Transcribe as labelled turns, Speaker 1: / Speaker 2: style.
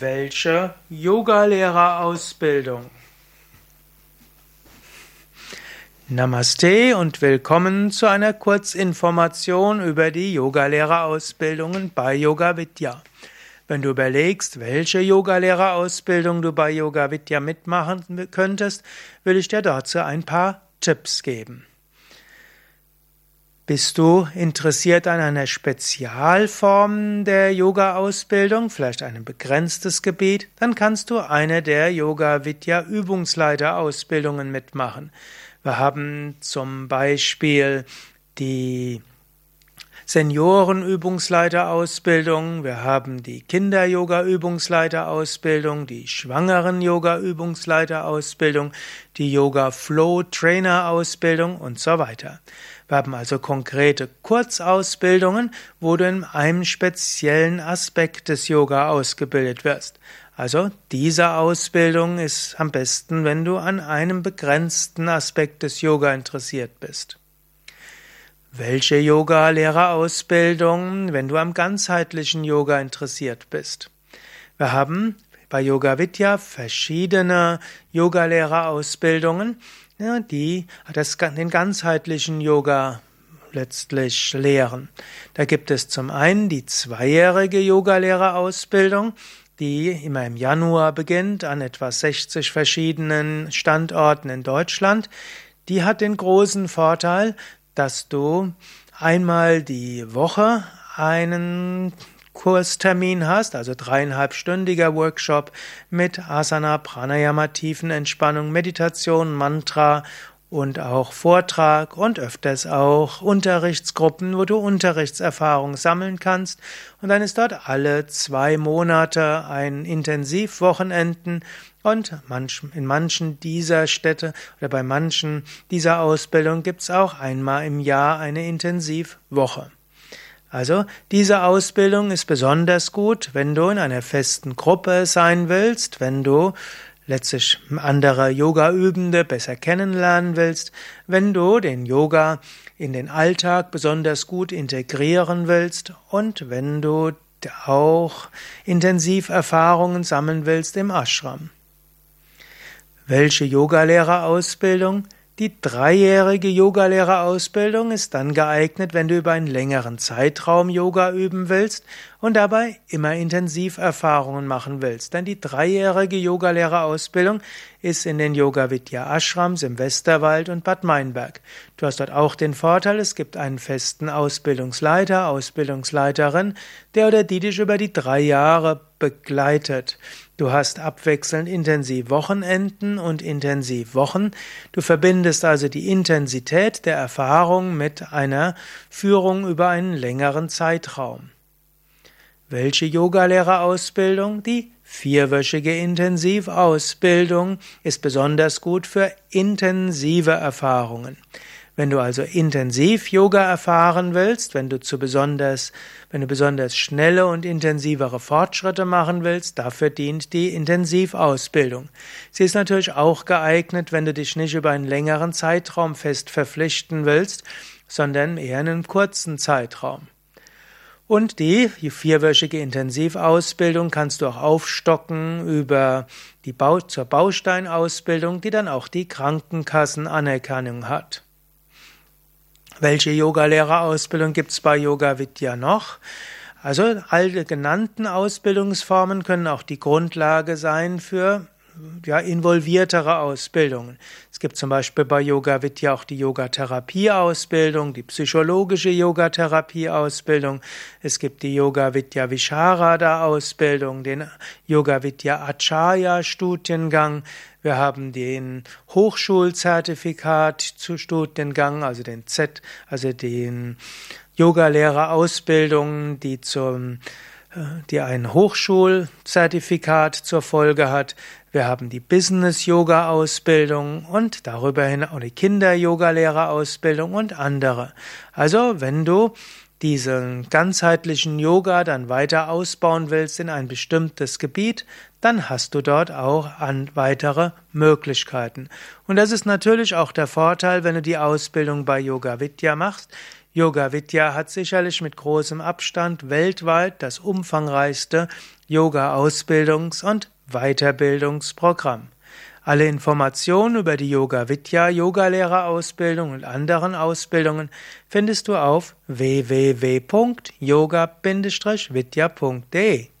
Speaker 1: Welche Yogalehrerausbildung? Namaste und willkommen zu einer Kurzinformation über die Yogalehrerausbildungen bei Yoga Vidya. Wenn du überlegst, welche Yogalehrerausbildung du bei Yoga Vidya mitmachen könntest, will ich dir dazu ein paar Tipps geben. Bist du interessiert an einer Spezialform der Yoga-Ausbildung, vielleicht ein begrenztes Gebiet, dann kannst du eine der Yoga Vidya Übungsleiter-Ausbildungen mitmachen. Wir haben zum Beispiel die Senioren-Übungsleiter-Ausbildung, wir haben die Kinder-Yoga-Übungsleiter-Ausbildung, die Schwangeren-Yoga-Übungsleiter-Ausbildung, die Yoga-Flow-Trainer-Ausbildung und so weiter. Wir haben also konkrete Kurzausbildungen, wo du in einem speziellen Aspekt des Yoga ausgebildet wirst. Also diese Ausbildung ist am besten, wenn du an einem begrenzten Aspekt des Yoga interessiert bist. Welche Yoga-Lehrerausbildung, wenn du am ganzheitlichen Yoga interessiert bist? Wir haben bei Yoga Vidya verschiedene Yogalehrerausbildungen die den ganzheitlichen Yoga letztlich lehren. Da gibt es zum einen die zweijährige Yogalehrerausbildung, die immer im Januar beginnt an etwa 60 verschiedenen Standorten in Deutschland. Die hat den großen Vorteil, dass du einmal die Woche einen Kurstermin hast, also dreieinhalbstündiger Workshop mit Asana, Pranayama, Tiefenentspannung, Meditation, Mantra und auch Vortrag und öfters auch Unterrichtsgruppen, wo du Unterrichtserfahrung sammeln kannst. Und dann ist dort alle zwei Monate ein Intensivwochenenden und in manchen dieser Städte oder bei manchen dieser Ausbildung gibt es auch einmal im Jahr eine Intensivwoche. Also diese Ausbildung ist besonders gut, wenn du in einer festen Gruppe sein willst, wenn du letztlich andere Yoga-Übende besser kennenlernen willst, wenn du den Yoga in den Alltag besonders gut integrieren willst und wenn du auch intensiv Erfahrungen sammeln willst im Ashram. Welche Yogalehrerausbildung? Die dreijährige Yogalehrerausbildung ist dann geeignet, wenn du über einen längeren Zeitraum Yoga üben willst und dabei immer intensiv Erfahrungen machen willst. Denn die dreijährige Yogalehrerausbildung ist in den Yoga Vidya Ashrams im Westerwald und Bad Meinberg. Du hast dort auch den Vorteil, es gibt einen festen Ausbildungsleiter, Ausbildungsleiterin, der oder die dich über die drei Jahre begleitet. Du hast abwechselnd intensiv Wochenenden und intensiv Wochen. Du verbindest also die Intensität der Erfahrung mit einer Führung über einen längeren Zeitraum. Welche Yogalehrerausbildung? Die vierwöchige Intensivausbildung ist besonders gut für intensive Erfahrungen. Wenn du also intensiv Yoga erfahren willst, wenn du zu besonders, wenn du besonders schnelle und intensivere Fortschritte machen willst, dafür dient die Intensivausbildung. Sie ist natürlich auch geeignet, wenn du dich nicht über einen längeren Zeitraum fest verpflichten willst, sondern eher in einem kurzen Zeitraum. Und die vierwöchige Intensivausbildung kannst du auch aufstocken über die Bau zur Bausteinausbildung, die dann auch die Krankenkassenanerkennung hat. Welche Yogalehrerausbildung gibt es bei Yoga Vidya noch? Also alle genannten Ausbildungsformen können auch die Grundlage sein für ja, involviertere Ausbildungen. Es gibt zum Beispiel bei Yoga Vidya auch die Yogatherapie-Ausbildung, die psychologische Yogatherapie-Ausbildung. Es gibt die Yoga Vidya Visharada-Ausbildung, den Yoga Vidya Acharya-Studiengang. Wir haben den Hochschulzertifikat zu Studiengang, also den Z, also den Yogalehrerausbildung, die zum die ein Hochschulzertifikat zur Folge hat. Wir haben die Business-Yoga-Ausbildung und darüber hinaus die Kinder-Yoga-Lehrerausbildung und andere. Also, wenn du diesen ganzheitlichen Yoga dann weiter ausbauen willst in ein bestimmtes Gebiet, dann hast du dort auch an weitere Möglichkeiten. Und das ist natürlich auch der Vorteil, wenn du die Ausbildung bei Yoga Vidya machst. Yoga Vidya hat sicherlich mit großem Abstand weltweit das umfangreichste Yoga-Ausbildungs- und Weiterbildungsprogramm. Alle Informationen über die Yoga Vidya Yogalehrerausbildung und anderen Ausbildungen findest du auf www.yoga-vidya.de